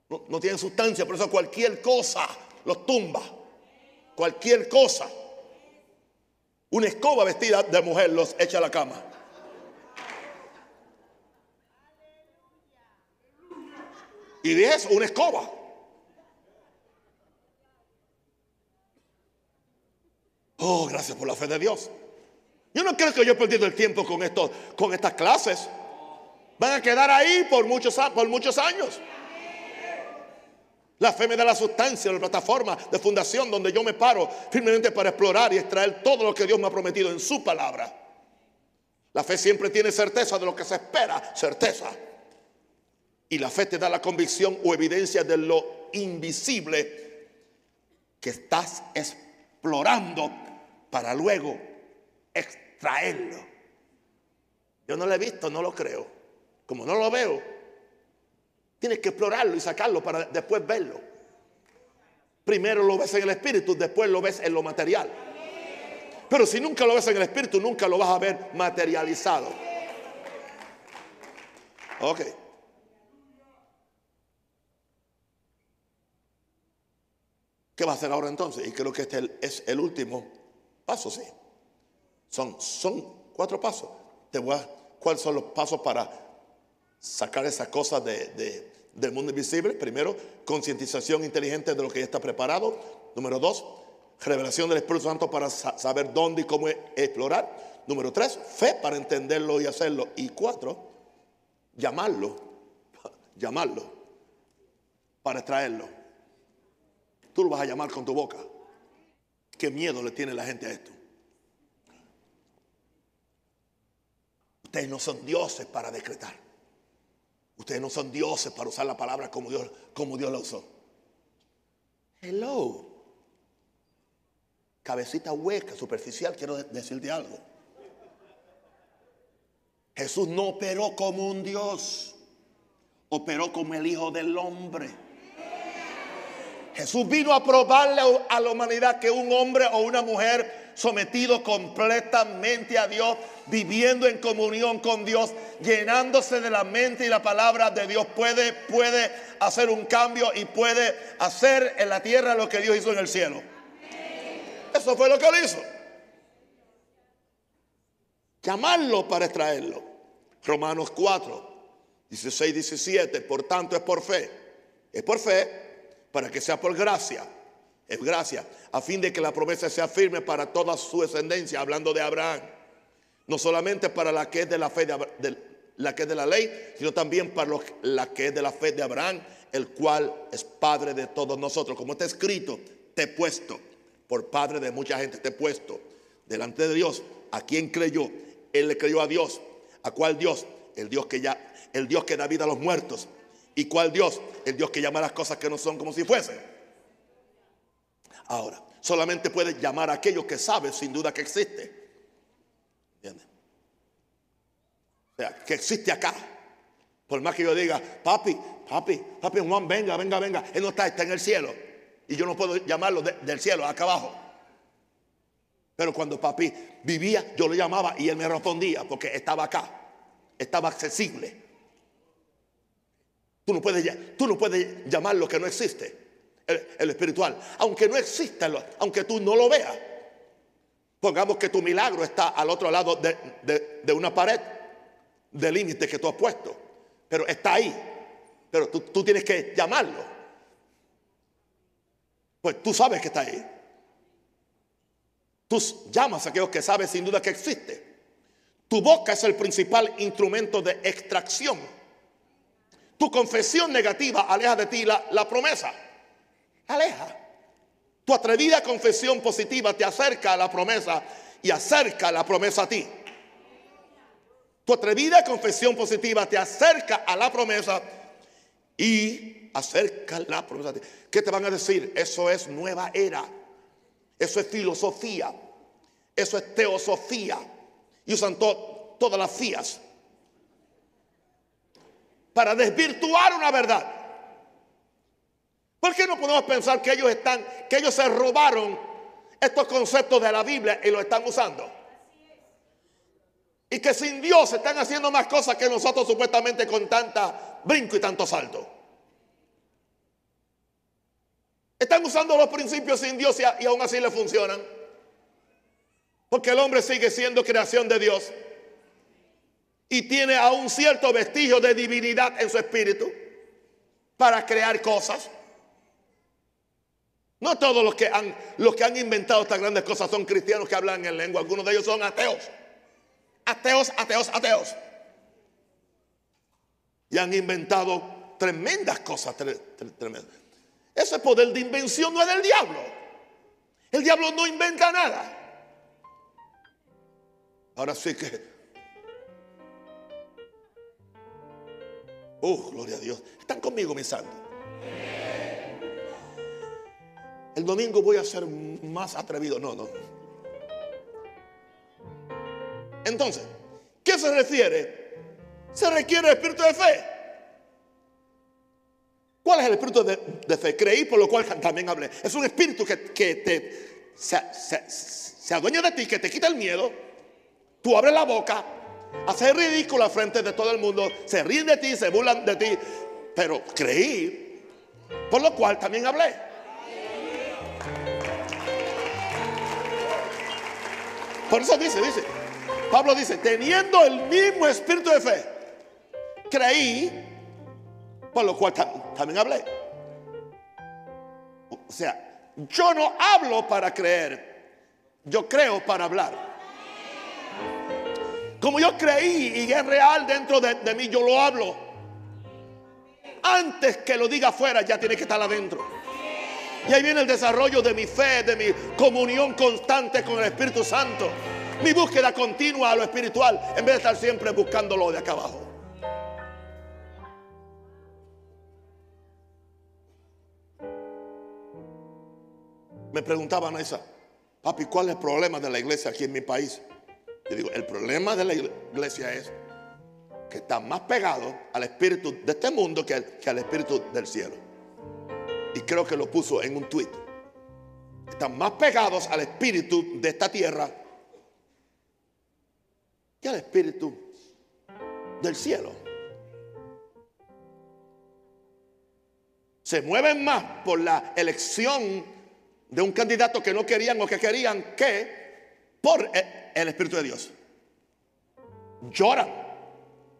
No, no tienen sustancia, por eso cualquier cosa los tumba. Cualquier cosa. Una escoba vestida de mujer los echa a la cama. Y de eso, una escoba. Oh, gracias por la fe de Dios. Yo no creo que yo he perdido el tiempo con, esto, con estas clases. Van a quedar ahí por muchos, por muchos años. La fe me da la sustancia, la plataforma de fundación donde yo me paro firmemente para explorar y extraer todo lo que Dios me ha prometido en su palabra. La fe siempre tiene certeza de lo que se espera, certeza. Y la fe te da la convicción o evidencia de lo invisible que estás explorando para luego extraerlo. Yo no lo he visto, no lo creo. Como no lo veo, tienes que explorarlo y sacarlo para después verlo. Primero lo ves en el espíritu, después lo ves en lo material. Pero si nunca lo ves en el espíritu, nunca lo vas a ver materializado. Ok. ¿Qué va a hacer ahora entonces? Y creo que este es el último Pasos, sí. Son, son cuatro pasos. Te voy a, ¿Cuáles son los pasos para sacar esas cosas de, del mundo invisible? Primero, concientización inteligente de lo que ya está preparado. Número dos, revelación del Espíritu Santo para saber dónde y cómo explorar. Número tres, fe para entenderlo y hacerlo. Y cuatro, llamarlo, llamarlo para extraerlo. Tú lo vas a llamar con tu boca. ¿Qué miedo le tiene la gente a esto? Ustedes no son dioses para decretar. Ustedes no son dioses para usar la palabra como Dios, como Dios la usó. Hello. Cabecita hueca, superficial, quiero decirte algo. Jesús no operó como un Dios, operó como el Hijo del Hombre. Jesús vino a probarle a la humanidad que un hombre o una mujer sometido completamente a Dios, viviendo en comunión con Dios, llenándose de la mente y la palabra de Dios, puede, puede hacer un cambio y puede hacer en la tierra lo que Dios hizo en el cielo. Eso fue lo que él hizo. Llamarlo para extraerlo. Romanos 4, 16, 17. Por tanto es por fe. Es por fe para que sea por gracia. Es gracia, a fin de que la promesa sea firme para toda su descendencia, hablando de Abraham. No solamente para la que es de la fe de, la que es de la ley, sino también para la que es de la fe de Abraham, el cual es padre de todos nosotros. Como está escrito, te he puesto, por padre de mucha gente, te he puesto delante de Dios. ¿A quien creyó? Él le creyó a Dios. ¿A cuál Dios? El Dios que ya, el Dios que da vida a los muertos ¿Y cuál Dios? El Dios que llama las cosas que no son como si fuesen. Ahora, solamente puedes llamar a aquello que sabes sin duda que existe. ¿Entiendes? O sea, que existe acá. Por más que yo diga, papi, papi, papi Juan, venga, venga, venga. Él no está, está en el cielo. Y yo no puedo llamarlo del cielo, acá abajo. Pero cuando papi vivía, yo lo llamaba y él me respondía porque estaba acá, estaba accesible. Tú no puedes, tú no puedes llamar lo que no existe, el, espiritual, aunque no exista, aunque tú no lo veas. Pongamos que tu milagro está al otro lado de, una pared de límite que tú has puesto, pero está ahí, pero tú, tienes que llamarlo. Pues tú sabes que está ahí. Tú llamas a aquellos que sabes sin duda que existe. Tu boca es el principal instrumento de extracción. Tu confesión negativa aleja de ti la promesa. Aleja. Tu atrevida confesión positiva te acerca a la promesa y acerca la promesa a ti. Tu atrevida confesión positiva te acerca a la promesa y acerca la promesa a ti. ¿Qué te van a decir? Eso es nueva era. Eso es filosofía. Eso es teosofía. Y usan todas las fías para desvirtuar una verdad. ¿Por qué no podemos pensar que ellos están, que ellos se robaron estos conceptos de la Biblia y lo están usando? Y que sin Dios están haciendo más cosas que nosotros supuestamente con tanta brinco y tanto salto. Están usando los principios sin Dios y aún así le funcionan. Porque el hombre sigue siendo creación de Dios y tiene aún cierto vestigio de divinidad en su espíritu para crear cosas. No todos los que han, los que han inventado estas grandes cosas son cristianos que hablan en lengua, algunos de ellos son ateos. Ateos, ateos, ateos. Y han inventado tremendas cosas. Ese poder de invención no es del diablo. El diablo no inventa nada. Ahora sí que Oh, gloria a Dios. ¿Están conmigo, mis santos? El domingo voy a ser más atrevido. No, no. Entonces, ¿qué se refiere? Se requiere el espíritu de fe. ¿Cuál es el espíritu de, fe? Creí, por lo cual también hablé. Es un espíritu que, te se, se adueña de ti, que te quita el miedo. Tú abres la boca, hacer ridículo frente de todo el mundo, se ríen de ti, se burlan de ti, pero creí, por lo cual también hablé. Por eso dice, dice, Pablo dice, teniendo el mismo espíritu de fe, creí, por lo cual también hablé. O sea, yo no hablo para creer, yo creo para hablar. Como yo creí y es real dentro de, mí, yo lo hablo. Antes que lo diga afuera, ya tiene que estar adentro. Y ahí viene el desarrollo de mi fe, de mi comunión constante con el Espíritu Santo. Mi búsqueda continua a lo espiritual, en vez de estar siempre buscándolo de acá abajo. Me preguntaban esa, papi, ¿cuál es el problema de la iglesia aquí en mi país? Yo digo, el problema de la iglesia es que están más pegados al espíritu de este mundo que al, espíritu del cielo. Y creo que lo puso en un tuit. Están más pegados al espíritu de esta tierra que al espíritu del cielo. Se mueven más por la elección de un candidato que no querían o que querían que por el Espíritu de Dios. Lloran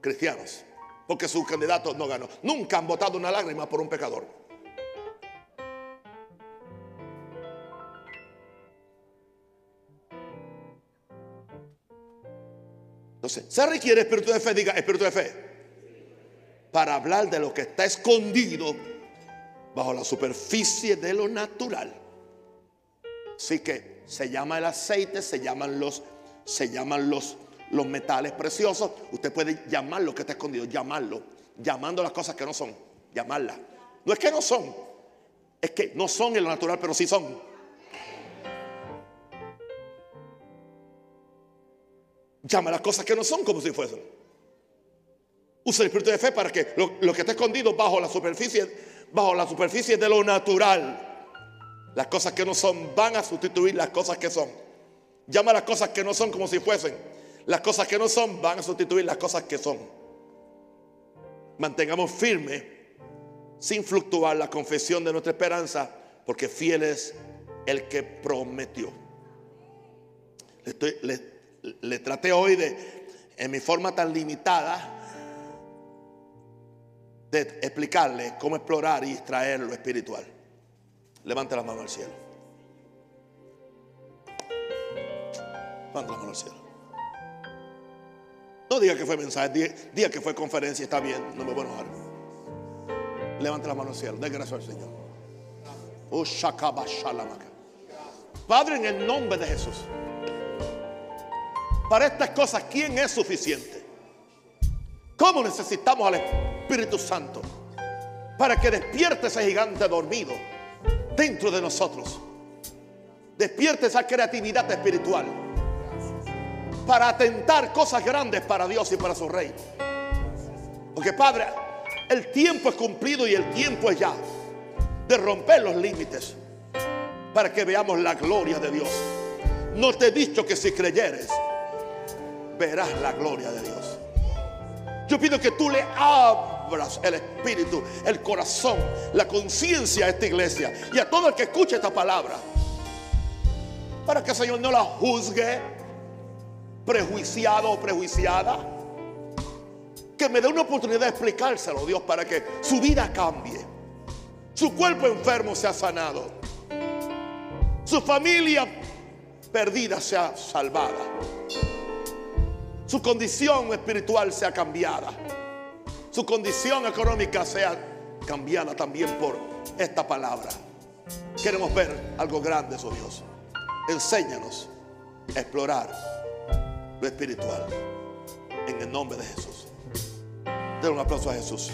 cristianos porque su candidato no ganó. Nunca han votado una lágrima por un pecador. Entonces, se requiere espíritu de fe, diga espíritu de fe, para hablar de lo que está escondido bajo la superficie de lo natural. Así que se llama el aceite, se llaman los, se llaman los, los metales preciosos. Usted puede llamar lo que está escondido, llamarlo, llamando las cosas que no son, llamarlas. No es que no son, es que no son en lo natural, pero sí son. Llama las cosas que no son como si fuesen. Usa el espíritu de fe para que lo, lo que está escondido bajo la superficie, bajo la superficie de lo natural, las cosas que no son van a sustituir las cosas que son. Llama las cosas que no son como si fuesen. Las cosas que no son van a sustituir las cosas que son. Mantengamos firme, sin fluctuar, la confesión de nuestra esperanza, porque fiel es el que prometió. Le, estoy, le traté hoy de, en mi forma tan limitada, de explicarle cómo explorar y extraer lo espiritual. Levante la mano al cielo. Levante la mano al cielo. No diga que fue mensaje, diga, que fue conferencia, está bien, no me voy a enojar. Levante la mano al cielo, dé gracias al Señor. Oh, Padre, en el nombre de Jesús. Para estas cosas, ¿quién es suficiente? ¿Cómo necesitamos al Espíritu Santo para que despierte ese gigante dormido dentro de nosotros? Despierte esa creatividad espiritual para atentar cosas grandes para Dios y para su reino. Porque Padre, el tiempo es cumplido y el tiempo es ya de romper los límites para que veamos la gloria de Dios. No te he dicho que si creyeres, verás la gloria de Dios. Yo pido que tú le abras el espíritu, el corazón, la conciencia a esta iglesia y a todo el que escuche esta palabra. Para que el Señor no la juzgue prejuiciado o prejuiciada. Que me dé una oportunidad de explicárselo, Dios, para que su vida cambie. Su cuerpo enfermo sea sanado. Su familia perdida sea salvada su condición espiritual sea cambiada, su condición económica sea cambiada también por esta palabra. Queremos ver algo grande, oh Dios. Enséñanos a explorar lo espiritual en el nombre de Jesús. Den un aplauso a Jesús.